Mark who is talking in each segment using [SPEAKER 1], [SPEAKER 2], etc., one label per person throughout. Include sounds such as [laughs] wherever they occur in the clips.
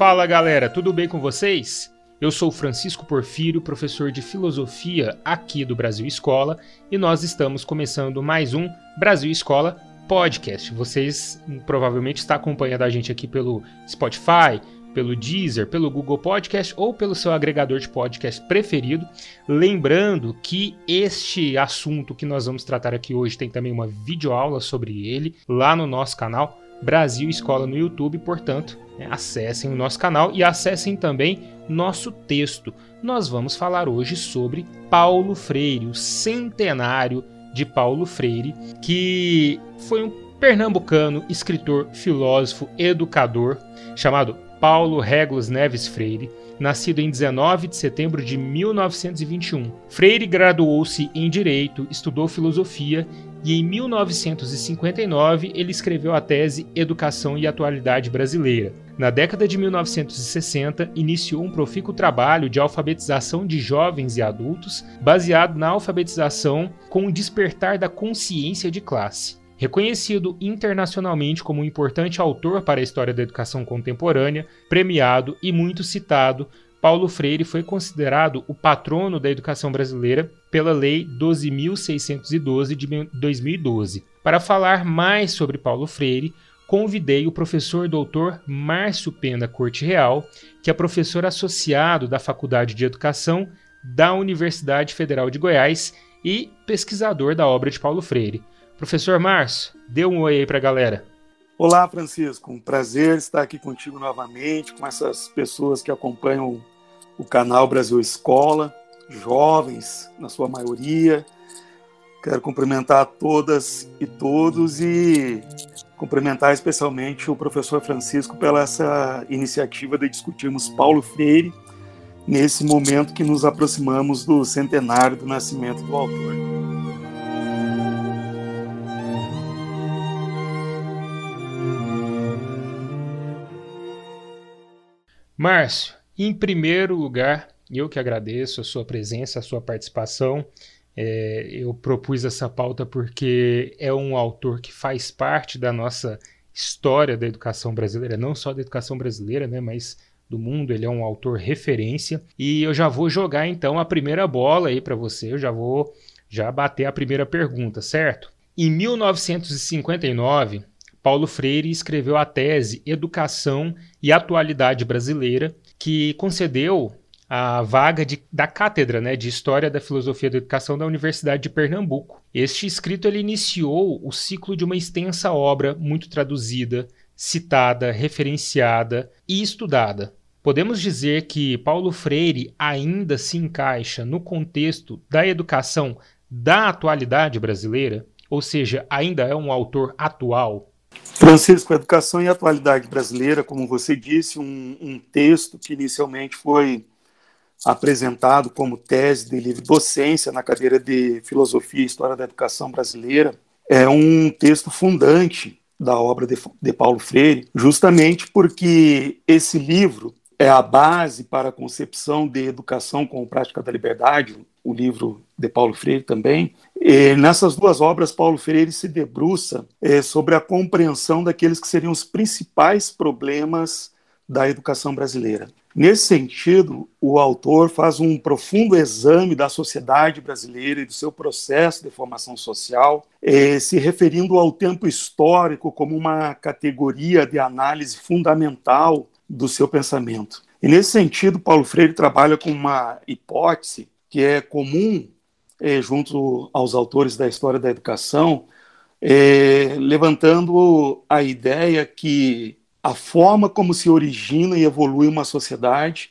[SPEAKER 1] Fala galera, tudo bem com vocês? Eu sou Francisco Porfírio, professor de filosofia aqui do Brasil Escola, e nós estamos começando mais um Brasil Escola Podcast. Vocês provavelmente estão acompanhando a gente aqui pelo Spotify, pelo Deezer, pelo Google Podcast ou pelo seu agregador de podcast preferido. Lembrando que este assunto que nós vamos tratar aqui hoje tem também uma videoaula sobre ele lá no nosso canal Brasil Escola no YouTube, portanto, né, acessem o nosso canal e acessem também nosso texto. Nós vamos falar hoje sobre Paulo Freire, o centenário de Paulo Freire, que foi um pernambucano, escritor, filósofo, educador, chamado Paulo Regulus Neves Freire, nascido em 19 de setembro de 1921. Freire graduou-se em Direito, estudou filosofia e em 1959 ele escreveu a tese Educação e Atualidade Brasileira. Na década de 1960, iniciou um profícuo trabalho de alfabetização de jovens e adultos, baseado na alfabetização com o despertar da consciência de classe. Reconhecido internacionalmente como um importante autor para a história da educação contemporânea, premiado e muito citado, Paulo Freire foi considerado o patrono da educação brasileira pela Lei 12.612 de 2012. Para falar mais sobre Paulo Freire, convidei o professor doutor Márcio Pena Corte Real, que é professor associado da Faculdade de Educação da Universidade Federal de Goiás e pesquisador da obra de Paulo Freire. Professor Márcio, dê um oi aí para a galera.
[SPEAKER 2] Olá, Francisco. Um prazer estar aqui contigo novamente, com essas pessoas que acompanham o canal Brasil Escola, jovens, na sua maioria. Quero cumprimentar todas e todos e cumprimentar especialmente o professor Francisco pela essa iniciativa de discutirmos Paulo Freire nesse momento que nos aproximamos do centenário do nascimento do autor.
[SPEAKER 1] Márcio, em primeiro lugar, eu que agradeço a sua presença, a sua participação. É, eu propus essa pauta porque é um autor que faz parte da nossa história da educação brasileira, não só da educação brasileira, né, mas do mundo. Ele é um autor referência. E eu já vou jogar então a primeira bola aí para você. Eu já vou já bater a primeira pergunta, certo? Em 1959, Paulo Freire escreveu a tese Educação e Atualidade Brasileira, que concedeu a vaga de, da cátedra né, de História da Filosofia da Educação da Universidade de Pernambuco. Este escrito ele iniciou o ciclo de uma extensa obra muito traduzida, citada, referenciada e estudada. Podemos dizer que Paulo Freire ainda se encaixa no contexto da educação da atualidade brasileira, ou seja, ainda é um autor atual.
[SPEAKER 2] Francisco, Educação e Atualidade Brasileira, como você disse, um, um texto que inicialmente foi apresentado como tese de livre docência na cadeira de Filosofia e História da Educação Brasileira, é um texto fundante da obra de, de Paulo Freire, justamente porque esse livro é a base para a concepção de educação com prática da liberdade, o livro de Paulo Freire também. E nessas duas obras, Paulo Freire se debruça é, sobre a compreensão daqueles que seriam os principais problemas da educação brasileira. Nesse sentido, o autor faz um profundo exame da sociedade brasileira e do seu processo de formação social, é, se referindo ao tempo histórico como uma categoria de análise fundamental do seu pensamento. E nesse sentido, Paulo Freire trabalha com uma hipótese que é comum é, junto aos autores da história da educação, é, levantando a ideia que a forma como se origina e evolui uma sociedade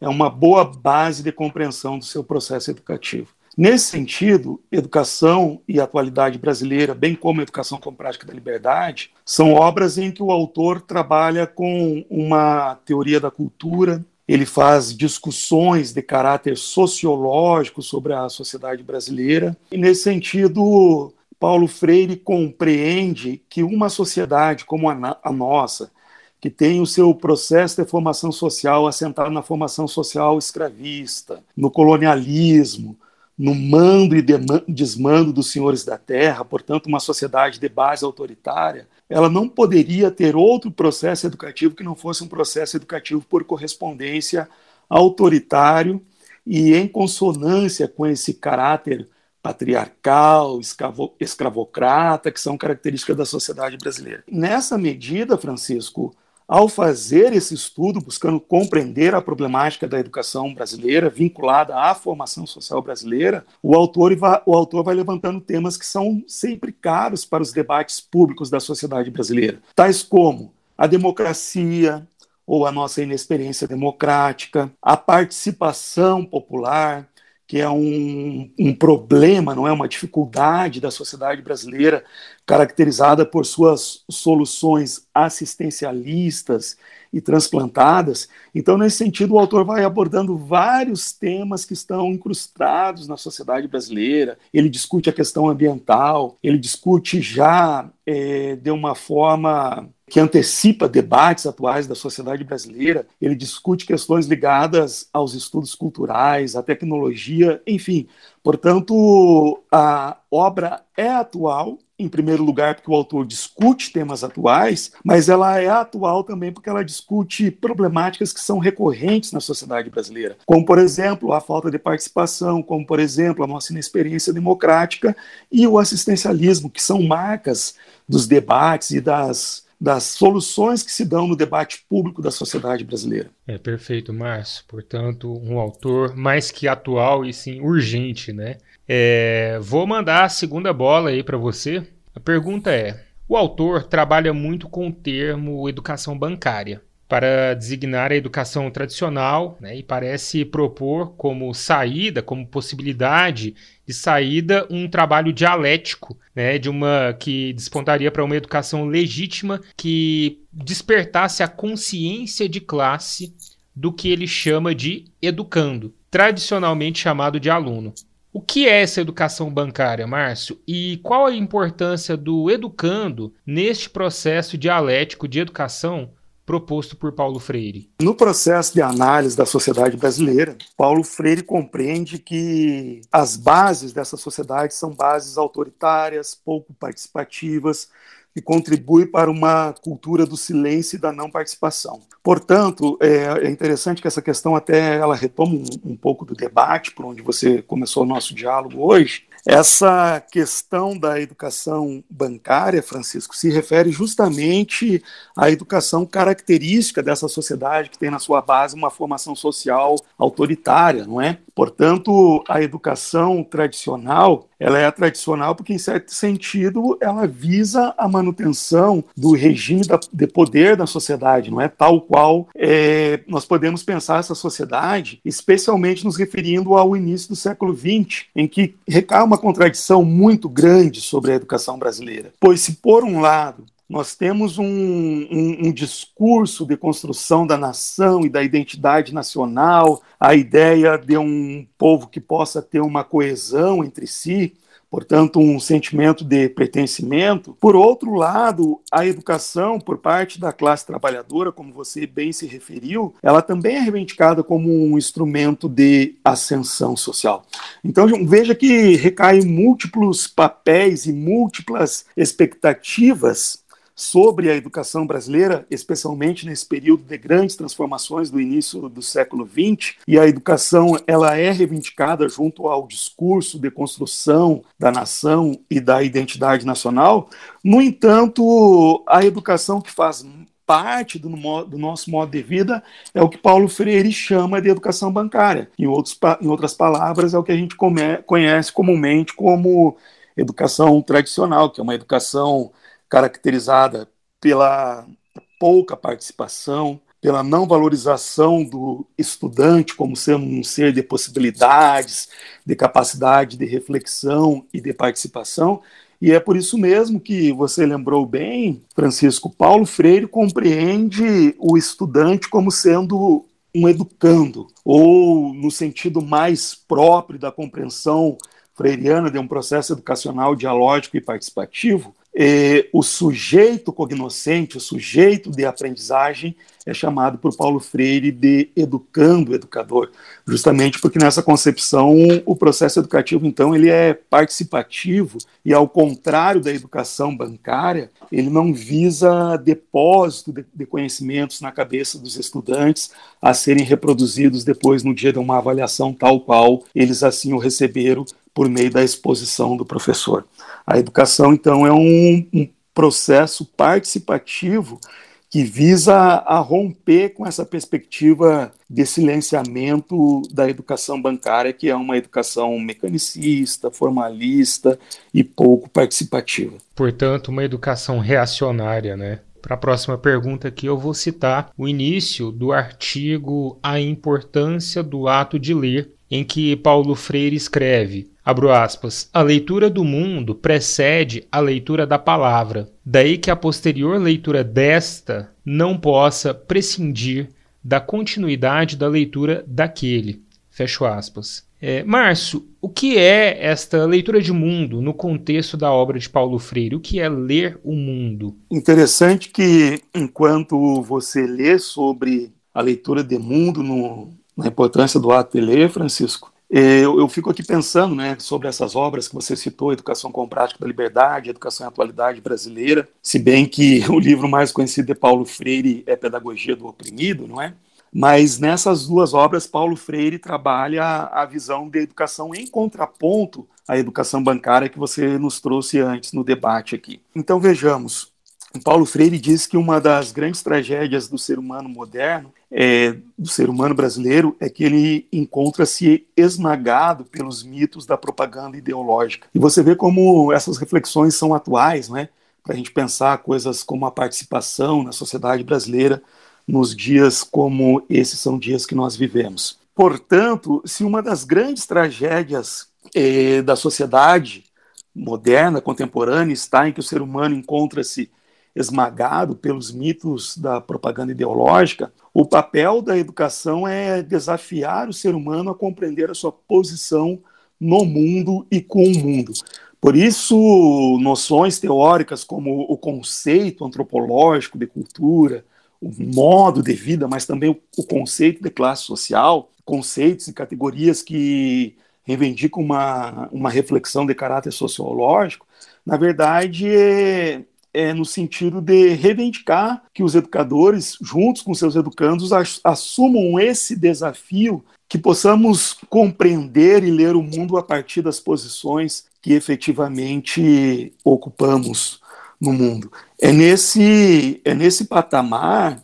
[SPEAKER 2] é uma boa base de compreensão do seu processo educativo. Nesse sentido, educação e atualidade brasileira, bem como educação com prática da liberdade, são obras em que o autor trabalha com uma teoria da cultura, ele faz discussões de caráter sociológico sobre a sociedade brasileira. E, nesse sentido, Paulo Freire compreende que uma sociedade como a, a nossa, que tem o seu processo de formação social assentado na formação social escravista, no colonialismo, no mando e desmando dos senhores da terra, portanto, uma sociedade de base autoritária, ela não poderia ter outro processo educativo que não fosse um processo educativo por correspondência autoritário e em consonância com esse caráter patriarcal, escravo, escravocrata, que são características da sociedade brasileira. Nessa medida, Francisco, ao fazer esse estudo, buscando compreender a problemática da educação brasileira vinculada à formação social brasileira, o autor, vai, o autor vai levantando temas que são sempre caros para os debates públicos da sociedade brasileira, tais como a democracia, ou a nossa inexperiência democrática, a participação popular, que é um, um, problema, não é uma dificuldade da sociedade brasileira, caracterizada por suas soluções assistencialistas e transplantadas. Então, nesse sentido, o autor vai abordando vários temas que estão incrustados na sociedade brasileira. Ele discute a questão ambiental, ele discute já é, de uma forma que antecipa debates atuais da sociedade brasileira. Ele discute questões ligadas aos estudos culturais, à tecnologia, enfim. Portanto, a obra é atual, em primeiro lugar, porque o autor discute temas atuais, mas ela é atual também porque ela discute problemáticas que são recorrentes na sociedade brasileira, como, por exemplo, a falta de participação, como, por exemplo, a nossa inexperiência democrática e o assistencialismo, que são marcas dos debates e das das soluções que se dão no debate público da sociedade brasileira.
[SPEAKER 1] É perfeito, Márcio. Portanto, um autor mais que atual e sim urgente, né? É, vou mandar a segunda bola aí para você. A pergunta é: o autor trabalha muito com o termo educação bancária para designar a educação tradicional né, e parece propor como saída, como possibilidade de saída, um trabalho dialético, né, de uma que despontaria para uma educação legítima que despertasse a consciência de classe do que ele chama de educando, tradicionalmente chamado de aluno. O que é essa educação bancária, Márcio? E qual a importância do educando neste processo dialético de educação proposto por Paulo Freire?
[SPEAKER 2] No processo de análise da sociedade brasileira, Paulo Freire compreende que as bases dessa sociedade são bases autoritárias, pouco participativas, e contribui para uma cultura do silêncio e da não participação. Portanto, é, é interessante que essa questão até ela retoma um, um pouco do debate por onde você começou o nosso diálogo hoje, essa questão da educação bancária, Francisco, se refere justamente à educação característica dessa sociedade que tem na sua base uma formação social autoritária, não é? Portanto, a educação tradicional, ela é tradicional porque, em certo sentido, ela visa a manutenção do regime de poder da sociedade, não é? Tal qual é, nós podemos pensar essa sociedade, especialmente nos referindo ao início do século XX, em que recai uma contradição muito grande sobre a educação brasileira. Pois, se por um lado nós temos um, um, um, discurso de construção da nação e da identidade nacional, a ideia de um povo que possa ter uma coesão entre si, portanto, um sentimento de pertencimento. Por outro lado, a educação por parte da classe trabalhadora, como você bem se referiu, ela também é reivindicada como um instrumento de ascensão social. Então, veja que recai múltiplos papéis e múltiplas expectativas sobre a educação brasileira, especialmente nesse período de grandes transformações do início do século XX, e a educação ela é reivindicada junto ao discurso de construção da nação e da identidade nacional. No entanto, a educação que faz parte do, do, nosso modo de vida é o que Paulo Freire chama de educação bancária. Em, outros, em outras palavras, é o que a gente come, conhece comumente como educação tradicional, que é uma educação caracterizada pela pouca participação, pela não valorização do estudante como sendo um ser de possibilidades, de capacidade de reflexão e de participação. E é por isso mesmo que você lembrou bem, Francisco, Paulo Freire compreende o estudante como sendo um educando, ou no sentido mais próprio da compreensão freiriana de um processo educacional dialógico e participativo, o sujeito cognoscente, o sujeito de aprendizagem, é chamado por Paulo Freire de educando educador, justamente porque nessa concepção o processo educativo então ele é participativo e ao contrário da educação bancária, ele não visa depósito de conhecimentos na cabeça dos estudantes a serem reproduzidos depois no dia de uma avaliação tal qual eles assim o receberam por meio da exposição do professor. A educação, então, é um, um processo participativo que visa a romper com essa perspectiva de silenciamento da educação bancária, que é uma educação mecanicista, formalista e pouco participativa.
[SPEAKER 1] Portanto, uma educação reacionária, né? Para a próxima pergunta aqui, eu vou citar o início do artigo A Importância do Ato de Ler, em que Paulo Freire escreve: Abro aspas. A leitura do mundo precede a leitura da palavra. Daí que a posterior leitura desta não possa prescindir da continuidade da leitura daquele. Fecho aspas. É, Márcio, o que é esta leitura de mundo no contexto da obra de Paulo Freire? O que é ler o mundo?
[SPEAKER 2] Interessante que, enquanto você lê sobre a leitura de mundo, no, na importância do ato de ler, Francisco, eu, eu, fico aqui pensando né, sobre essas obras que você citou, Educação com Prática da Liberdade, Educação e Atualidade Brasileira, se bem que [laughs] o livro mais conhecido de Paulo Freire é Pedagogia do Oprimido, não é? Mas nessas duas obras, Paulo Freire trabalha a visão de educação em contraponto à educação bancária que você nos trouxe antes no debate aqui. Então vejamos, Paulo Freire diz que uma das grandes tragédias do ser humano moderno, é, do ser humano brasileiro, é que ele encontra-se esmagado pelos mitos da propaganda ideológica. E você vê como essas reflexões são atuais, né? Para a gente pensar coisas como a participação na sociedade brasileira nos dias como esses são dias que nós vivemos. Portanto, se uma das grandes tragédias é, da sociedade moderna, contemporânea, está em que o ser humano encontra-se esmagado pelos mitos da propaganda ideológica, o papel da educação é desafiar o ser humano a compreender a sua posição no mundo e com o mundo. Por isso, noções teóricas como o conceito antropológico de cultura, o modo de vida, mas também o, conceito de classe social, conceitos e categorias que reivindicam uma, uma reflexão de caráter sociológico, na verdade, é, no sentido de reivindicar que os educadores, juntos com seus educandos, assumam esse desafio, que possamos compreender e ler o mundo a partir das posições que efetivamente ocupamos no mundo. É nesse, é nesse patamar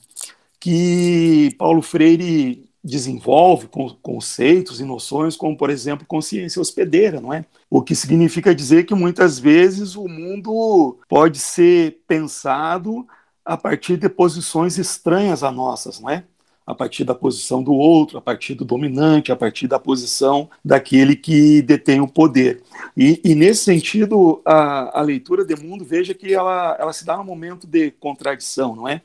[SPEAKER 2] que Paulo Freire desenvolve conceitos e noções como, por exemplo, consciência hospedeira, não é? O que significa dizer que muitas vezes o mundo pode ser pensado a partir de posições estranhas a nossas, não é? A partir da posição do outro, a partir do dominante, a partir da posição daquele que detém o poder. E, e nesse sentido, a, a, leitura de mundo, veja que ela, ela se dá num momento de contradição, não é?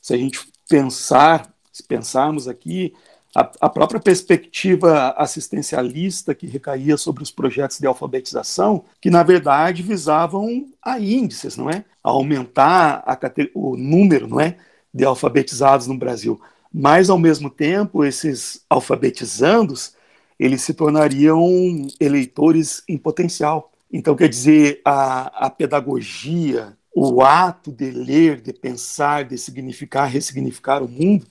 [SPEAKER 2] Se a gente pensar, se pensarmos aqui a, a, própria perspectiva assistencialista que recaía sobre os projetos de alfabetização, que na verdade visavam a índices, não é? A aumentar a, o número, não é, de alfabetizados no Brasil. Mas ao mesmo tempo, esses alfabetizandos, eles se tornariam eleitores em potencial. Então, quer dizer, a, a pedagogia, o ato de ler, de pensar, de significar, ressignificar o mundo,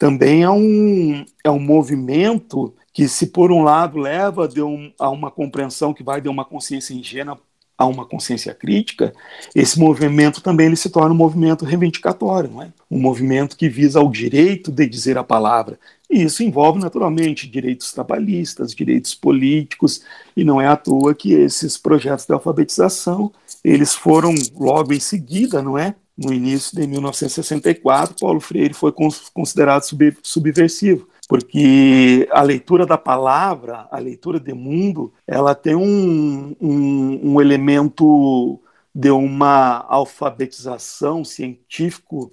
[SPEAKER 2] também é um, é um movimento que, se por um lado leva um, a uma compreensão que vai de uma consciência ingênua a uma consciência crítica, esse movimento também ele se torna um movimento reivindicatório, não é? um movimento que visa o direito de dizer a palavra. E isso envolve, naturalmente, direitos trabalhistas, direitos políticos, e não é à toa que esses projetos de alfabetização eles foram logo em seguida, não é? No início de 1964, Paulo Freire foi considerado sub, subversivo, porque a leitura da palavra, a leitura de mundo, ela tem um, um, um elemento de uma alfabetização científico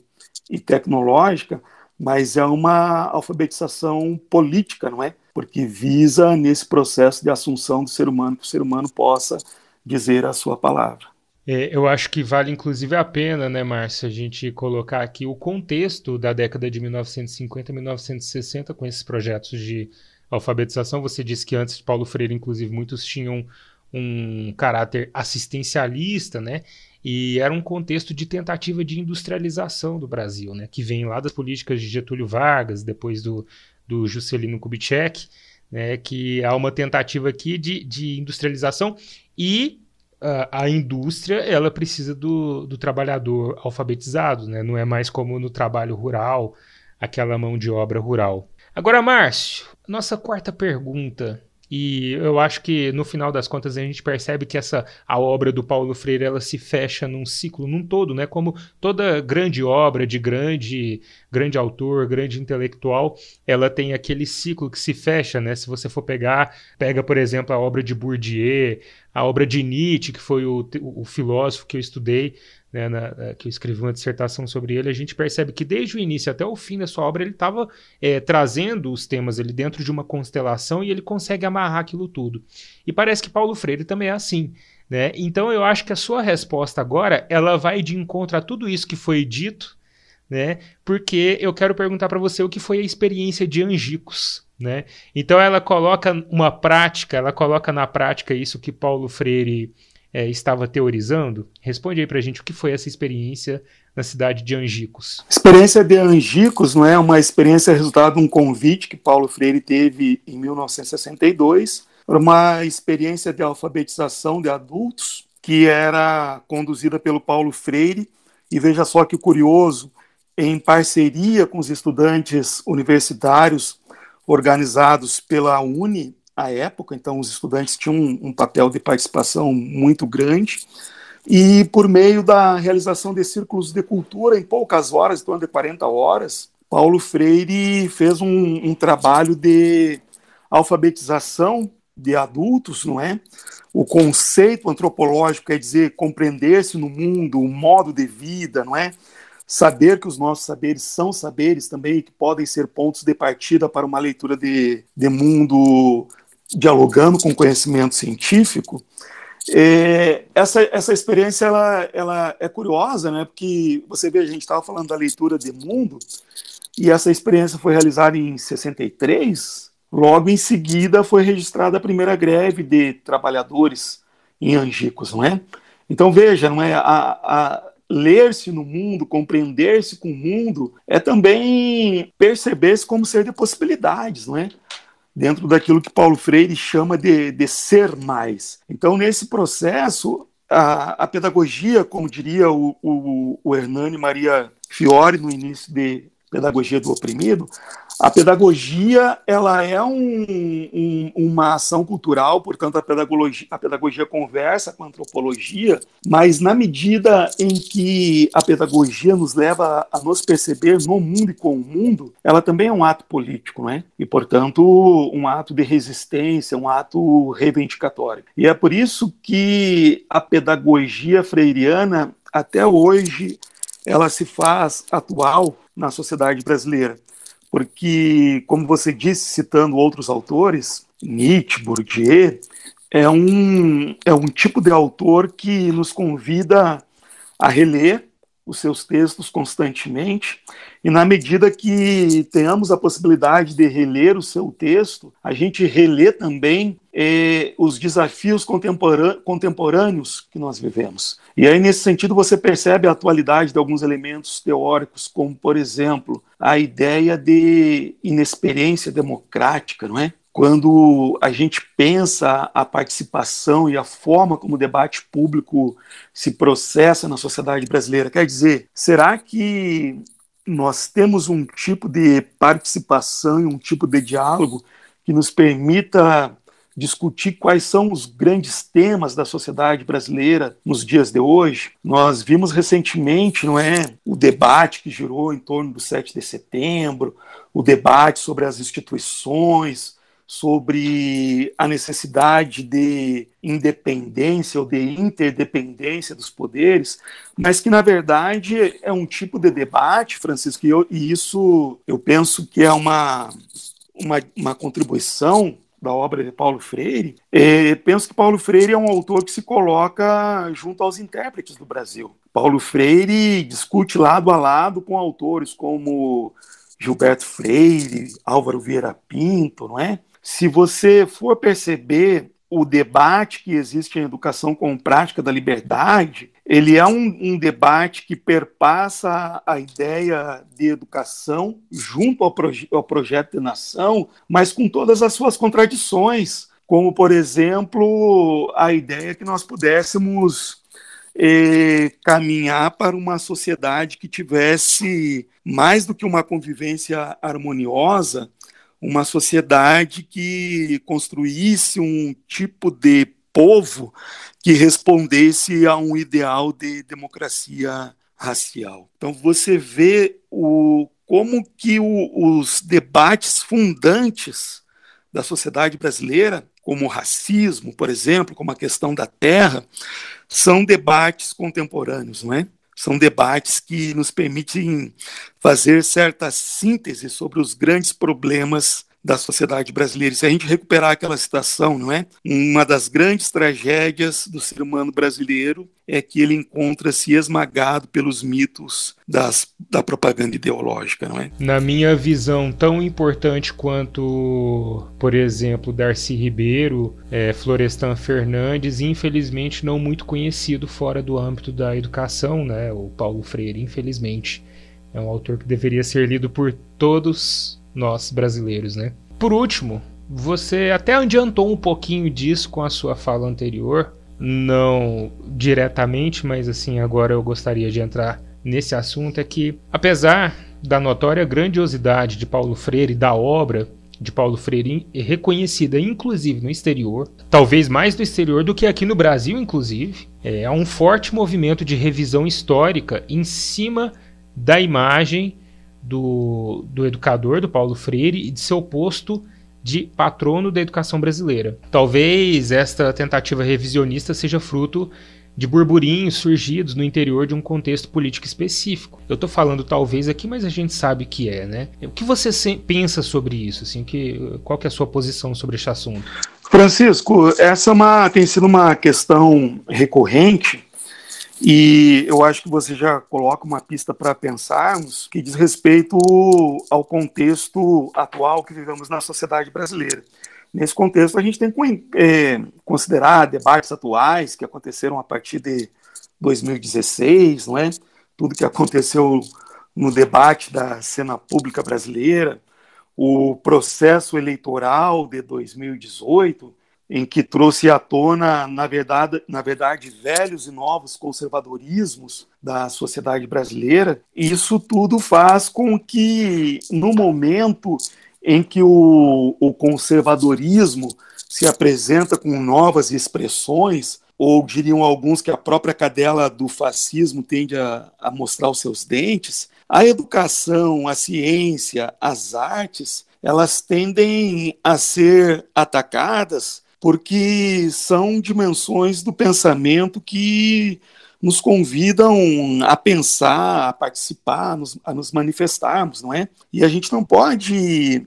[SPEAKER 2] e tecnológica, mas é uma alfabetização política, não é? Porque visa nesse processo de assunção do ser humano que o ser humano possa dizer a sua palavra.
[SPEAKER 1] É, eu acho que vale inclusive a pena, né, Márcio, a gente colocar aqui o contexto da década de 1950 e 1960 com esses projetos de alfabetização. Você disse que antes de Paulo Freire, inclusive, muitos tinham um caráter assistencialista, né? E era um contexto de tentativa de industrialização do Brasil, né? Que vem lá das políticas de Getúlio Vargas, depois do, do Juscelino Kubitschek, né? Que há uma tentativa aqui de, de industrialização e a, indústria ela precisa do, do trabalhador alfabetizado, né? Não é mais como no trabalho rural, aquela mão de obra rural. Agora, Márcio, nossa quarta pergunta e eu acho que no final das contas a gente percebe que essa a obra do Paulo Freire ela se fecha num ciclo, num todo, né? Como toda grande obra de grande grande autor, grande intelectual, ela tem aquele ciclo que se fecha, né? Se você for pegar, pega por exemplo a obra de Bourdieu, a obra de Nietzsche, que foi o, o filósofo que eu estudei, né, na, que eu escrevi uma dissertação sobre ele, a gente percebe que desde o início até o fim da sua obra ele estava é, trazendo os temas ali dentro de uma constelação e ele consegue amarrar aquilo tudo. E parece que Paulo Freire também é assim. Né? Então eu acho que a sua resposta agora ela vai de encontro a tudo isso que foi dito, né? Porque eu quero perguntar para você o que foi a experiência de Angicos, né? Então ela coloca uma prática, ela coloca na prática isso que Paulo Freire é, estava teorizando? Responde aí para a gente o que foi essa experiência na cidade de Angicos.
[SPEAKER 2] Experiência de Angicos não é uma experiência resultado de um convite que Paulo Freire teve em 1962 para uma experiência de alfabetização de adultos que era conduzida pelo Paulo Freire e veja só que curioso, em parceria com os estudantes universitários organizados pela UNE, à época, então os estudantes tinham um, um papel de participação muito grande, e por meio da realização de círculos de cultura em poucas horas, em torno de 40 horas, Paulo Freire fez um, um trabalho de alfabetização de adultos, não é? O conceito antropológico quer dizer compreender-se no mundo, o modo de vida, não é? Saber que os nossos saberes são saberes também, que podem ser pontos de partida para uma leitura de, de mundo dialogando com conhecimento científico, é, essa, essa experiência ela, ela é curiosa, né? Porque você vê, a gente estava falando da leitura de mundo, e essa experiência foi realizada em 63. Logo em seguida foi registrada a primeira greve de trabalhadores em Angicos, não é? Então veja, não é a, a ler-se no mundo, compreender-se com o mundo, é também perceber-se como ser de possibilidades, não é? Dentro daquilo que Paulo Freire chama de, de ser mais. Então, nesse processo, a, a pedagogia, como diria o, o, o Hernani Maria Fiore no início de Pedagogia do Oprimido, a pedagogia ela é um, um, uma ação cultural, portanto a pedagogia, a pedagogia conversa com a antropologia, mas na medida em que a pedagogia nos leva a nos perceber no mundo e com o mundo, ela também é um ato político, não é? E portanto um ato de resistência, um ato reivindicatório. E é por isso que a pedagogia freiriana até hoje ela se faz atual na sociedade brasileira. Porque, como você disse, citando outros autores, Nietzsche, Bourdieu, é um, é um tipo de autor que nos convida a reler os seus textos constantemente, e na medida que tenhamos a possibilidade de reler o seu texto, a gente relê também eh, os desafios contemporâneos que nós vivemos. E aí, nesse sentido, você percebe a atualidade de alguns elementos teóricos, como, por exemplo, a ideia de inexperiência democrática, não é? Quando a gente pensa a participação e a forma como o debate público se processa na sociedade brasileira. Quer dizer, será que nós temos um tipo de participação e um tipo de diálogo que nos permita discutir quais são os grandes temas da sociedade brasileira nos dias de hoje. Nós vimos recentemente, não é, o debate que girou em torno do 7 de setembro, o debate sobre as instituições, sobre a necessidade de independência ou de interdependência dos poderes, mas que na verdade é um tipo de debate, Francisco, e, eu, e isso eu penso que é uma, uma, uma contribuição da obra de Paulo Freire, é, penso que Paulo Freire é um autor que se coloca junto aos intérpretes do Brasil. Paulo Freire discute lado a lado com autores como Gilberto Freire, Álvaro Vieira Pinto, não é? Se você for perceber o debate que existe em educação com prática da liberdade, ele é um, um debate que perpassa a ideia de educação junto ao, proje ao projeto de nação, mas com todas as suas contradições, como, por exemplo, a ideia que nós pudéssemos eh, caminhar para uma sociedade que tivesse mais do que uma convivência harmoniosa, uma sociedade que construísse um tipo de povo que respondesse a um ideal de democracia racial. Então você vê o, como que o, os debates fundantes da sociedade brasileira, como o racismo, por exemplo, como a questão da terra, são debates contemporâneos, não é? São debates que nos permitem fazer certa síntese sobre os grandes problemas da sociedade brasileira. Se a gente recuperar aquela citação, não é? Uma das grandes tragédias do ser humano brasileiro é que ele encontra-se esmagado pelos mitos das, da propaganda ideológica, não é?
[SPEAKER 1] Na minha visão, tão importante quanto, por exemplo, Darcy Ribeiro, é, Florestan Fernandes, infelizmente não muito conhecido fora do âmbito da educação, né? O Paulo Freire, infelizmente. É um autor que deveria ser lido por todos nós brasileiros, né? Por último, você até adiantou um pouquinho disso com a sua fala anterior, não diretamente, mas assim, agora eu gostaria de entrar nesse assunto é que apesar da notória grandiosidade de Paulo Freire da obra de Paulo Freire reconhecida inclusive no exterior, talvez mais no exterior do que aqui no Brasil inclusive, é, há um forte movimento de revisão histórica em cima da imagem do, do educador, do Paulo Freire, e de seu posto de patrono da educação brasileira. Talvez esta tentativa revisionista seja fruto de burburinhos surgidos no interior de um contexto político específico. Eu estou falando talvez aqui, mas a gente sabe que é, né? O que você pensa sobre isso? Assim, que, qual que é a sua posição sobre este assunto?
[SPEAKER 2] Francisco, essa é uma, tem sido uma questão recorrente e eu acho que você já coloca uma pista para pensarmos que diz respeito ao contexto atual que vivemos na sociedade brasileira. Nesse contexto, a gente tem que é, considerar debates atuais que aconteceram a partir de 2016, não é? Tudo que aconteceu no debate da cena pública brasileira, o processo eleitoral de 2018, em que trouxe à tona, na verdade, na verdade, velhos e novos conservadorismos da sociedade brasileira. Isso tudo faz com que, no momento em que o, o conservadorismo se apresenta com novas expressões, ou diriam alguns que a própria cadela do fascismo tende a, a mostrar os seus dentes, a educação, a ciência, as artes, elas tendem a ser atacadas porque são dimensões do pensamento que nos convidam a pensar, a participar, a nos, manifestarmos, não é? E a gente não pode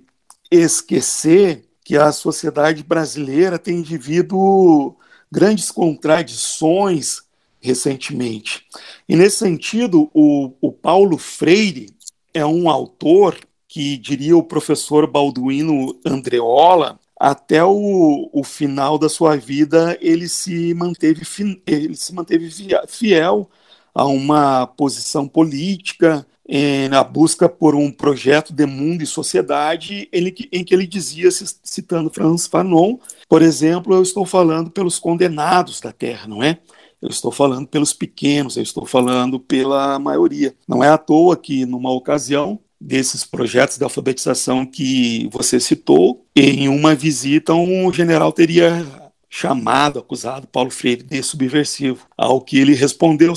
[SPEAKER 2] esquecer que a sociedade brasileira tem vivido grandes contradições recentemente. E nesse sentido, o, o Paulo Freire é um autor que, diria o professor Balduino Andreola, até o, o final da sua vida ele se manteve ele se manteve fiel a uma posição política eh, na busca por um projeto de mundo e sociedade ele, em que ele dizia citando Franz Fanon por exemplo eu estou falando pelos condenados da terra não é eu estou falando pelos pequenos, eu estou falando pela maioria. Não é à toa que, numa ocasião, desses projetos de alfabetização que você citou, em uma visita um general teria chamado, acusado Paulo Freire de subversivo, ao que ele respondeu,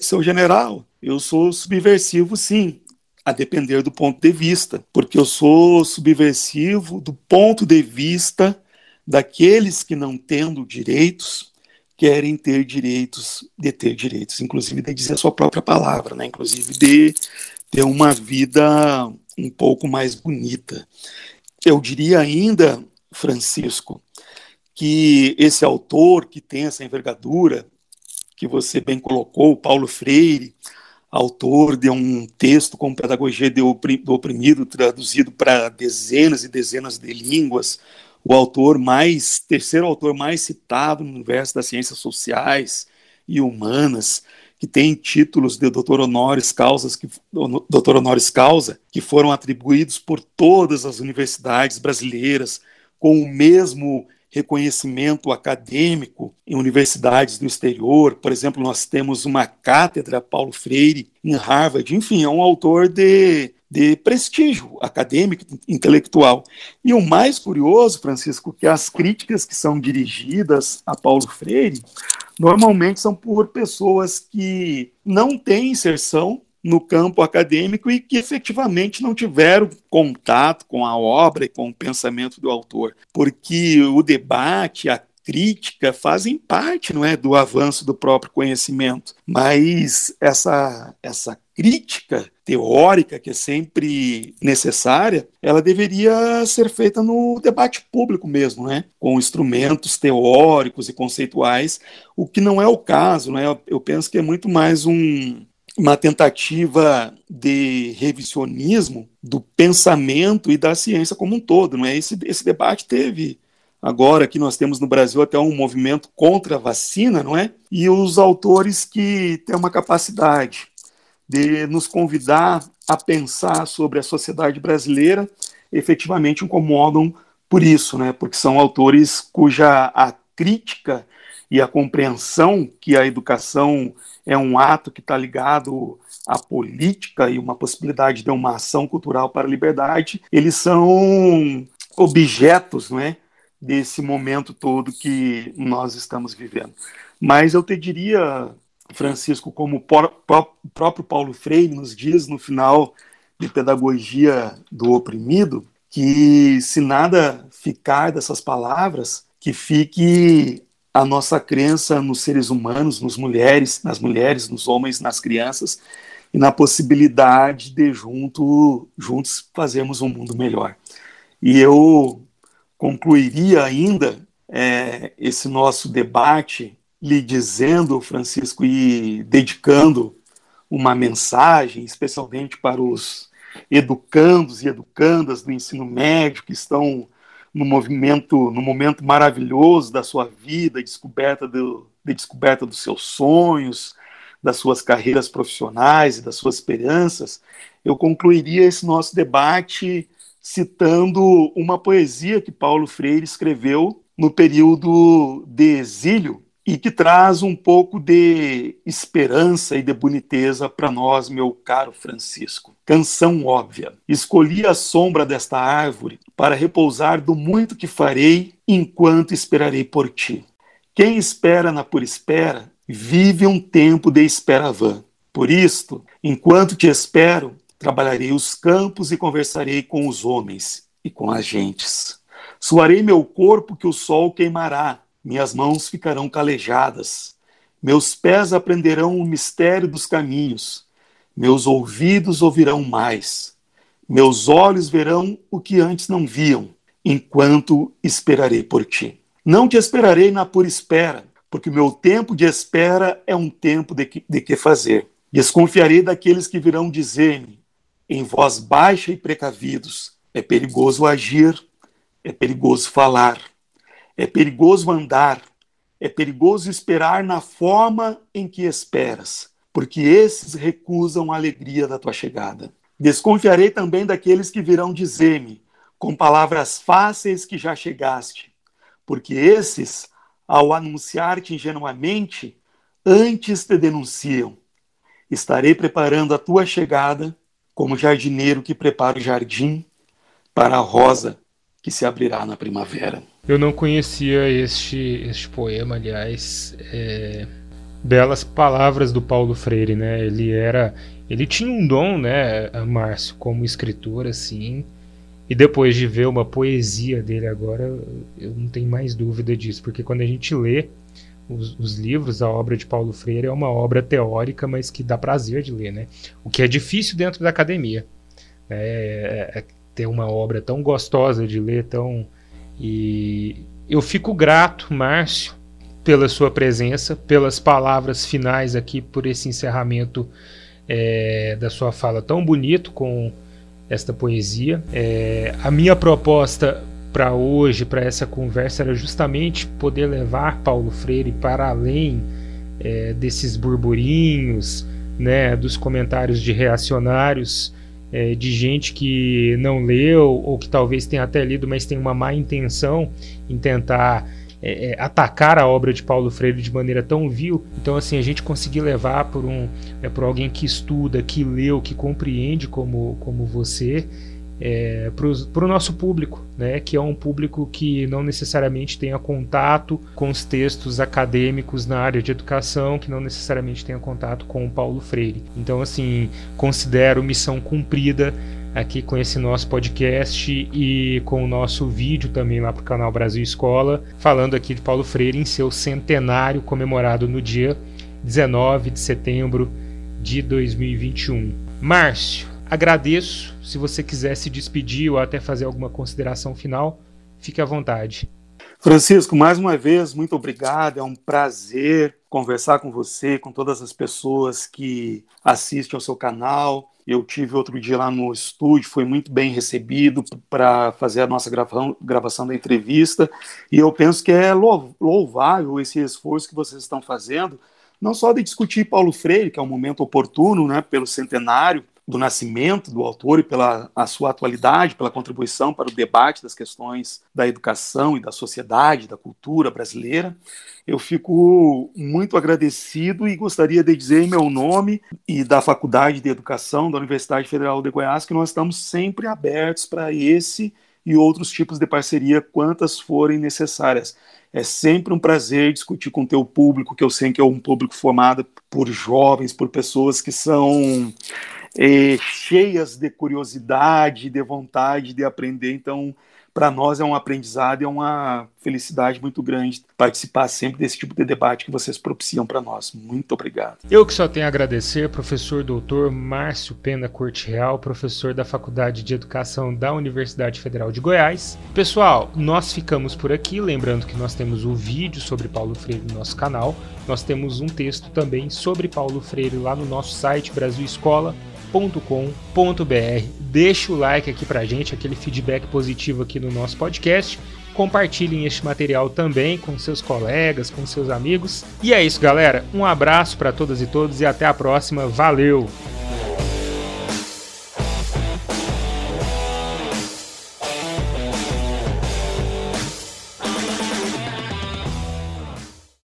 [SPEAKER 2] seu general, eu sou subversivo sim, a depender do ponto de vista, porque eu sou subversivo do ponto de vista daqueles que não tendo direitos querem ter direitos de ter direitos, inclusive de dizer a sua própria palavra, né? inclusive de ter uma vida um pouco mais bonita. Eu diria ainda, Francisco, que esse autor que tem essa envergadura, que você bem colocou, Paulo Freire, autor de um texto com pedagogia do oprimido, traduzido para dezenas e dezenas de línguas, o autor mais, terceiro autor mais citado no universo das ciências sociais e humanas, que tem títulos de doutor honoris causa, que, doutor honoris causa, que foram atribuídos por todas as universidades brasileiras com o mesmo reconhecimento acadêmico em universidades do exterior. Por exemplo, nós temos uma cátedra Paulo Freire em Harvard. Enfim, é um autor de, de prestígio acadêmico, intelectual. E o mais curioso, Francisco, que as críticas que são dirigidas a Paulo Freire normalmente são por pessoas que não têm inserção no campo acadêmico e que efetivamente não tiveram contato com a obra e com o pensamento do autor, porque o debate, a crítica fazem parte, não é, do avanço do próprio conhecimento, mas essa essa crítica teórica que é sempre necessária, ela deveria ser feita no debate público mesmo, né? com instrumentos teóricos e conceituais, o que não é o caso. Né? Eu penso que é muito mais um, uma tentativa de revisionismo do pensamento e da ciência como um todo. Não é? esse, esse debate teve agora que nós temos no Brasil até um movimento contra a vacina, não é? E os autores que têm uma capacidade de nos convidar a pensar sobre a sociedade brasileira efetivamente incomodam por isso, né? Porque são autores cuja a crítica e a compreensão que a educação é um ato que está ligado à política e uma possibilidade de uma ação cultural para a liberdade, eles são objetos não é, desse momento todo que nós estamos vivendo. Mas eu te diria, Francisco, como o próprio Paulo Freire nos diz no final de Pedagogia do Oprimido, que se nada ficar dessas palavras, que fique a nossa crença nos seres humanos, nos mulheres, nas mulheres, nos homens, nas crianças e na possibilidade de junto, juntos fazermos um mundo melhor. E eu concluiria ainda é, esse nosso debate lhe dizendo, Francisco, e dedicando uma mensagem, especialmente para os educandos e educandas do ensino médio que estão no movimento, no momento maravilhoso da sua vida, descoberta do, de descoberta dos seus sonhos, das suas carreiras profissionais e das suas esperanças, eu concluiria esse nosso debate citando uma poesia que Paulo Freire escreveu no período de exílio e que traz um pouco de esperança e de boniteza para nós, meu caro Francisco. Canção óbvia. Escolhi a sombra desta árvore para repousar do muito que farei enquanto esperarei por ti. Quem espera na por espera vive um tempo de espera vã. Por isto, enquanto te espero, trabalharei os campos e conversarei com os homens e com as gentes. Suarei meu corpo que o sol queimará minhas mãos ficarão calejadas, meus pés aprenderão o mistério dos caminhos, meus ouvidos ouvirão mais, meus olhos verão o que antes não viam, enquanto esperarei por ti. Não te esperarei na pura espera, porque o meu tempo de espera é um tempo de que, de que fazer. Desconfiarei daqueles que virão dizer-me, em voz baixa e precavidos: é perigoso agir, é perigoso falar é perigoso andar, é perigoso esperar na forma em que esperas, porque esses recusam a alegria da tua chegada. Desconfiarei também daqueles que virão dizer-me, com palavras fáceis que já chegaste, porque esses, ao anunciar-te ingenuamente, antes te denunciam. Estarei preparando a tua chegada como jardineiro que prepara o jardim para a rosa que se abrirá na primavera.
[SPEAKER 1] Eu não conhecia este, este poema, aliás. É... Belas palavras do Paulo Freire, né? Ele era. Ele tinha um dom, né, Márcio, como escritor, assim. E depois de ver uma poesia dele agora, eu não tenho mais dúvida disso, porque quando a gente lê os, os, livros, a obra de Paulo Freire é uma obra teórica, mas que dá prazer de ler, né? O que é difícil dentro da academia. Né? É, é ter uma obra tão gostosa de ler, tão E eu fico grato, Márcio, pela sua presença, pelas palavras finais aqui, por esse encerramento é, da sua fala tão bonito com esta poesia. É, a minha proposta para hoje, para essa conversa, era justamente poder levar Paulo Freire para além é, desses burburinhos, né, dos comentários de reacionários, é, de gente que não leu ou que talvez tenha até lido, mas tem uma má intenção em tentar é, é, atacar a obra de Paulo Freire de maneira tão vil. Então, assim, a gente conseguir levar por um é, por alguém que estuda, que leu, que compreende como, como você, é, para o nosso público, né, que é um público que não necessariamente tenha contato com os textos acadêmicos na área de educação, que não necessariamente tenha contato com o Paulo Freire. Então, assim, considero missão cumprida aqui com esse nosso podcast e com o nosso vídeo também lá para o canal Brasil Escola, falando aqui de Paulo Freire em seu centenário comemorado no dia 19 de setembro de 2021. Márcio, agradeço. Se você quiser se despedir ou até fazer alguma consideração final, fique à vontade.
[SPEAKER 2] Francisco, mais uma vez, muito obrigado. É um prazer conversar com você, com todas as pessoas que assistem ao seu canal. Eu tive outro dia lá no estúdio, foi muito bem recebido para fazer a nossa gravação, gravação da entrevista. E eu penso que é louvável esse esforço que vocês estão fazendo, não só de discutir Paulo Freire, que é um momento oportuno, né, pelo centenário, do nascimento do autor e pela a sua atualidade, pela contribuição para o debate das questões da educação e da sociedade, da cultura brasileira. Eu fico muito agradecido e gostaria de dizer em meu nome e da Faculdade de Educação da Universidade Federal de Goiás que nós estamos sempre abertos para esse e outros tipos de parceria, quantas forem necessárias. É sempre um prazer discutir com o teu público, que eu sei que é um público formado por jovens, por pessoas que são é, cheias de curiosidade, de vontade de aprender. Então, para nós é um aprendizado e é uma felicidade muito grande participar sempre desse tipo de debate que vocês propiciam para nós. Muito obrigado.
[SPEAKER 1] Eu que só tenho a agradecer, professor doutor Márcio Pena Corte Real, professor da Faculdade de Educação da Universidade Federal de Goiás. Pessoal, nós ficamos por aqui, lembrando que nós temos o vídeo sobre Paulo Freire no nosso canal, nós temos um texto também sobre Paulo Freire lá no nosso site Brasil Escola com.br Deixa o like aqui pra gente, aquele feedback positivo aqui no nosso podcast. Compartilhem este material também com seus colegas, com seus amigos. E é isso, galera. Um abraço para todas e todos e até a próxima. Valeu!